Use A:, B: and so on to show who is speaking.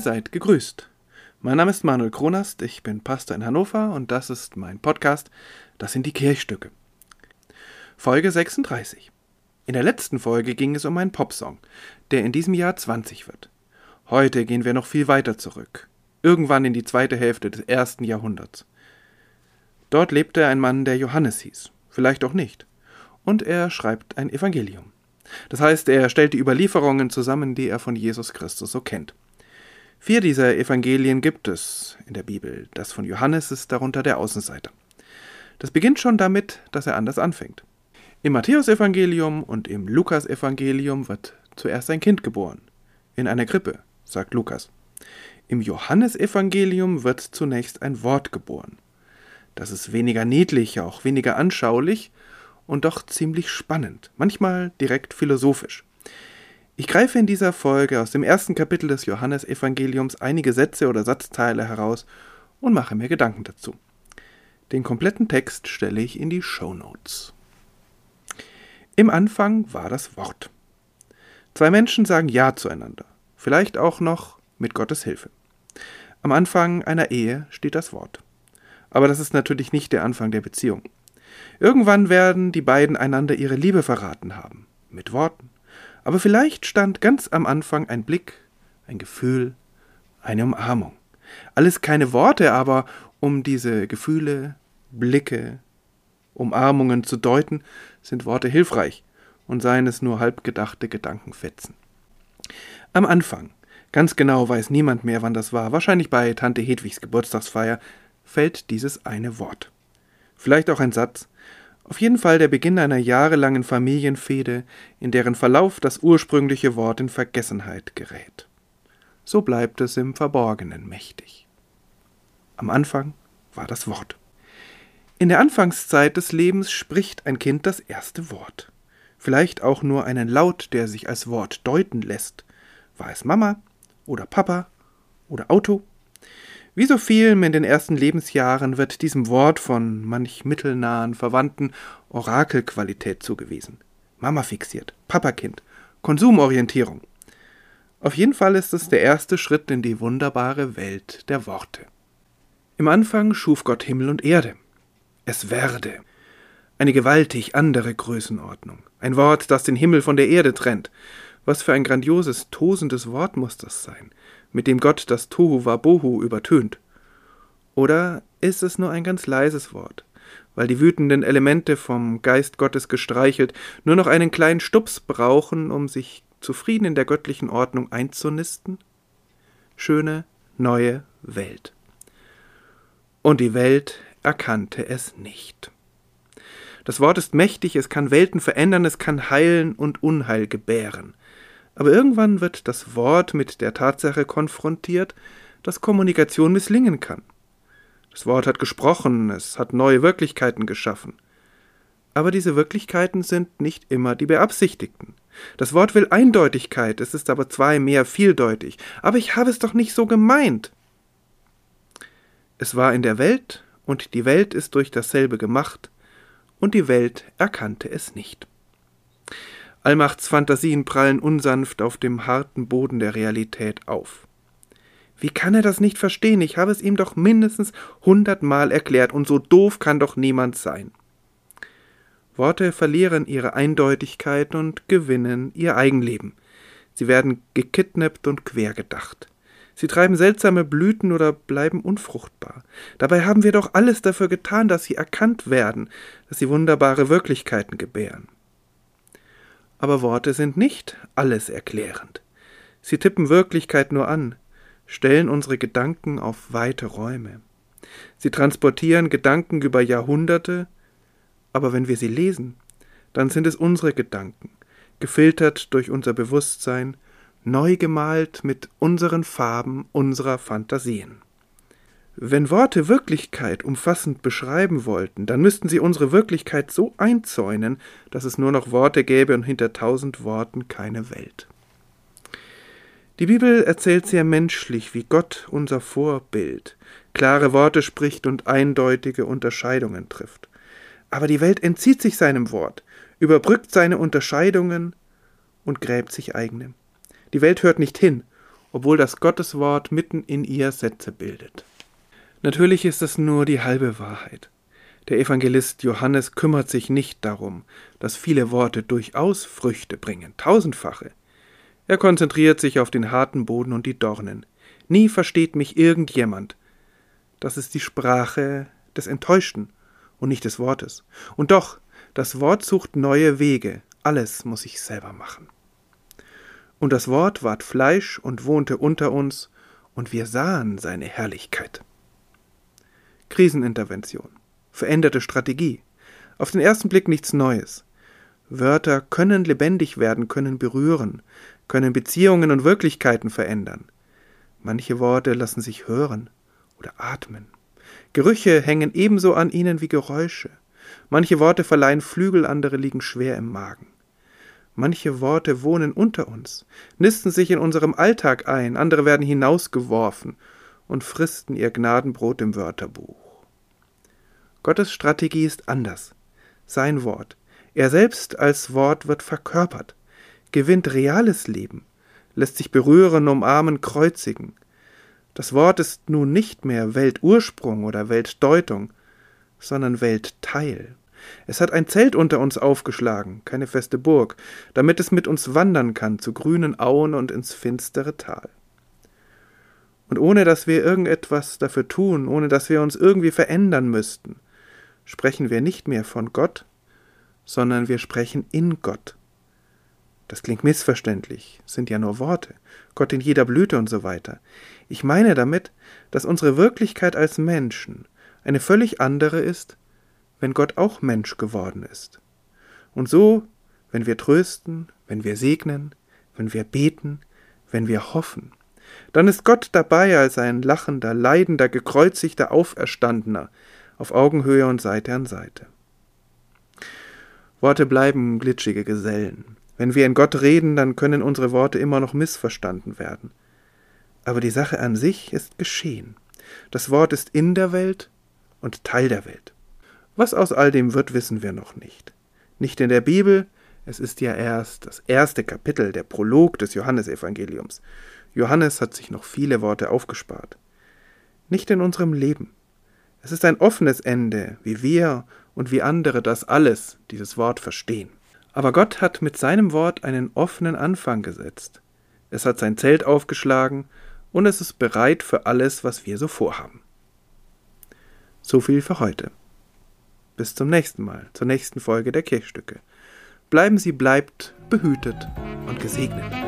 A: Seid gegrüßt. Mein Name ist Manuel Kronast, ich bin Pastor in Hannover und das ist mein Podcast. Das sind die Kirchstücke. Folge 36. In der letzten Folge ging es um einen Popsong, der in diesem Jahr 20 wird. Heute gehen wir noch viel weiter zurück, irgendwann in die zweite Hälfte des ersten Jahrhunderts. Dort lebte ein Mann, der Johannes hieß, vielleicht auch nicht, und er schreibt ein Evangelium. Das heißt, er stellt die Überlieferungen zusammen, die er von Jesus Christus so kennt. Vier dieser Evangelien gibt es in der Bibel. Das von Johannes ist darunter der Außenseiter. Das beginnt schon damit, dass er anders anfängt. Im Matthäusevangelium und im Lukasevangelium wird zuerst ein Kind geboren. In einer Krippe, sagt Lukas. Im Johannesevangelium wird zunächst ein Wort geboren. Das ist weniger niedlich, auch weniger anschaulich und doch ziemlich spannend, manchmal direkt philosophisch. Ich greife in dieser Folge aus dem ersten Kapitel des Johannesevangeliums einige Sätze oder Satzteile heraus und mache mir Gedanken dazu. Den kompletten Text stelle ich in die Show Notes. Im Anfang war das Wort. Zwei Menschen sagen Ja zueinander, vielleicht auch noch mit Gottes Hilfe. Am Anfang einer Ehe steht das Wort. Aber das ist natürlich nicht der Anfang der Beziehung. Irgendwann werden die beiden einander ihre Liebe verraten haben, mit Worten. Aber vielleicht stand ganz am Anfang ein Blick, ein Gefühl, eine Umarmung. Alles keine Worte, aber um diese Gefühle, Blicke, Umarmungen zu deuten, sind Worte hilfreich und seien es nur halbgedachte Gedankenfetzen. Am Anfang, ganz genau weiß niemand mehr, wann das war, wahrscheinlich bei Tante Hedwigs Geburtstagsfeier, fällt dieses eine Wort. Vielleicht auch ein Satz, auf jeden Fall der Beginn einer jahrelangen Familienfehde, in deren Verlauf das ursprüngliche Wort in Vergessenheit gerät. So bleibt es im Verborgenen mächtig. Am Anfang war das Wort. In der Anfangszeit des Lebens spricht ein Kind das erste Wort. Vielleicht auch nur einen Laut, der sich als Wort deuten lässt. War es Mama oder Papa oder Auto wie so vielem in den ersten Lebensjahren wird diesem Wort von manch mittelnahen Verwandten Orakelqualität zugewiesen. Mama fixiert, Papakind, Konsumorientierung. Auf jeden Fall ist es der erste Schritt in die wunderbare Welt der Worte. Im Anfang schuf Gott Himmel und Erde. Es werde. Eine gewaltig andere Größenordnung. Ein Wort, das den Himmel von der Erde trennt. Was für ein grandioses, tosendes Wort muss das sein mit dem Gott das Tohu Wabohu übertönt? Oder ist es nur ein ganz leises Wort, weil die wütenden Elemente vom Geist Gottes gestreichelt nur noch einen kleinen Stups brauchen, um sich zufrieden in der göttlichen Ordnung einzunisten? Schöne, neue Welt. Und die Welt erkannte es nicht. Das Wort ist mächtig, es kann Welten verändern, es kann heilen und Unheil gebären. Aber irgendwann wird das Wort mit der Tatsache konfrontiert, dass Kommunikation misslingen kann. Das Wort hat gesprochen, es hat neue Wirklichkeiten geschaffen. Aber diese Wirklichkeiten sind nicht immer die beabsichtigten. Das Wort will Eindeutigkeit, es ist aber zwei mehr vieldeutig. Aber ich habe es doch nicht so gemeint. Es war in der Welt, und die Welt ist durch dasselbe gemacht, und die Welt erkannte es nicht. Allmachts Fantasien prallen unsanft auf dem harten Boden der Realität auf. Wie kann er das nicht verstehen? Ich habe es ihm doch mindestens hundertmal erklärt, und so doof kann doch niemand sein. Worte verlieren ihre Eindeutigkeit und gewinnen ihr Eigenleben. Sie werden gekidnappt und quergedacht. Sie treiben seltsame Blüten oder bleiben unfruchtbar. Dabei haben wir doch alles dafür getan, dass sie erkannt werden, dass sie wunderbare Wirklichkeiten gebären aber Worte sind nicht alles erklärend. Sie tippen Wirklichkeit nur an, stellen unsere Gedanken auf weite Räume. Sie transportieren Gedanken über Jahrhunderte, aber wenn wir sie lesen, dann sind es unsere Gedanken, gefiltert durch unser Bewusstsein, neu gemalt mit unseren Farben unserer Fantasien. Wenn Worte Wirklichkeit umfassend beschreiben wollten, dann müssten sie unsere Wirklichkeit so einzäunen, dass es nur noch Worte gäbe und hinter tausend Worten keine Welt. Die Bibel erzählt sehr menschlich, wie Gott unser Vorbild klare Worte spricht und eindeutige Unterscheidungen trifft. Aber die Welt entzieht sich seinem Wort, überbrückt seine Unterscheidungen und gräbt sich eigene. Die Welt hört nicht hin obwohl das Gotteswort mitten in ihr Sätze bildet. Natürlich ist es nur die halbe Wahrheit. Der Evangelist Johannes kümmert sich nicht darum, dass viele Worte durchaus Früchte bringen, tausendfache. Er konzentriert sich auf den harten Boden und die Dornen. Nie versteht mich irgendjemand. Das ist die Sprache des Enttäuschten und nicht des Wortes. Und doch, das Wort sucht neue Wege, alles muss ich selber machen. Und das Wort ward Fleisch und wohnte unter uns, und wir sahen seine Herrlichkeit. Krisenintervention veränderte Strategie. Auf den ersten Blick nichts Neues. Wörter können lebendig werden, können berühren, können Beziehungen und Wirklichkeiten verändern. Manche Worte lassen sich hören oder atmen. Gerüche hängen ebenso an ihnen wie Geräusche. Manche Worte verleihen Flügel, andere liegen schwer im Magen. Manche Worte wohnen unter uns, nisten sich in unserem Alltag ein, andere werden hinausgeworfen und fristen ihr Gnadenbrot im Wörterbuch. Gottes Strategie ist anders. Sein Wort. Er selbst als Wort wird verkörpert, gewinnt reales Leben, lässt sich berühren, umarmen, kreuzigen. Das Wort ist nun nicht mehr Weltursprung oder Weltdeutung, sondern Weltteil. Es hat ein Zelt unter uns aufgeschlagen, keine feste Burg, damit es mit uns wandern kann zu grünen Auen und ins finstere Tal. Und ohne dass wir irgendetwas dafür tun, ohne dass wir uns irgendwie verändern müssten, sprechen wir nicht mehr von Gott, sondern wir sprechen in Gott. Das klingt missverständlich, sind ja nur Worte, Gott in jeder Blüte und so weiter. Ich meine damit, dass unsere Wirklichkeit als Menschen eine völlig andere ist, wenn Gott auch Mensch geworden ist. Und so, wenn wir trösten, wenn wir segnen, wenn wir beten, wenn wir hoffen, dann ist Gott dabei als ein lachender, leidender, gekreuzigter Auferstandener, auf Augenhöhe und Seite an Seite. Worte bleiben glitschige Gesellen. Wenn wir in Gott reden, dann können unsere Worte immer noch missverstanden werden. Aber die Sache an sich ist geschehen. Das Wort ist in der Welt und Teil der Welt. Was aus all dem wird, wissen wir noch nicht. Nicht in der Bibel, es ist ja erst das erste Kapitel, der Prolog des Johannesevangeliums. Johannes hat sich noch viele Worte aufgespart. Nicht in unserem Leben. Es ist ein offenes Ende, wie wir und wie andere das alles, dieses Wort verstehen. Aber Gott hat mit seinem Wort einen offenen Anfang gesetzt. Es hat sein Zelt aufgeschlagen und es ist bereit für alles, was wir so vorhaben. So viel für heute. Bis zum nächsten Mal, zur nächsten Folge der Kirchstücke. Bleiben Sie bleibt behütet und gesegnet.